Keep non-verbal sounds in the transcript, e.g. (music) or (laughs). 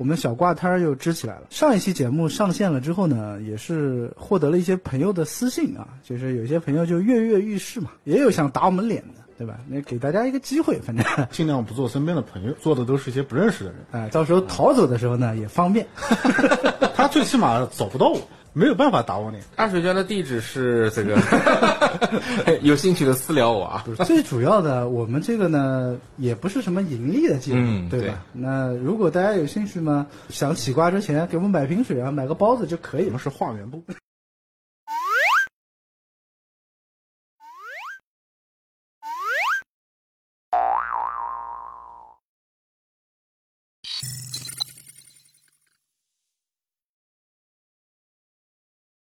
我们小挂摊儿又支起来了。上一期节目上线了之后呢，也是获得了一些朋友的私信啊，就是有些朋友就跃跃欲试嘛，也有想打我们脸的，对吧？那给大家一个机会，反正 (laughs) 尽量不做身边的朋友，做的都是一些不认识的人。哎，到时候逃走的时候呢也方便。(laughs) 他最起码找不到我，没有办法打我脸。二水娟的地址是这个，(laughs) 有兴趣的私聊我啊。最主要的，我们这个呢也不是什么盈利的节目，嗯对对吧？那如果大家有兴趣嘛，想起瓜之前给我们买瓶水啊，买个包子就可以了我们。是化缘部。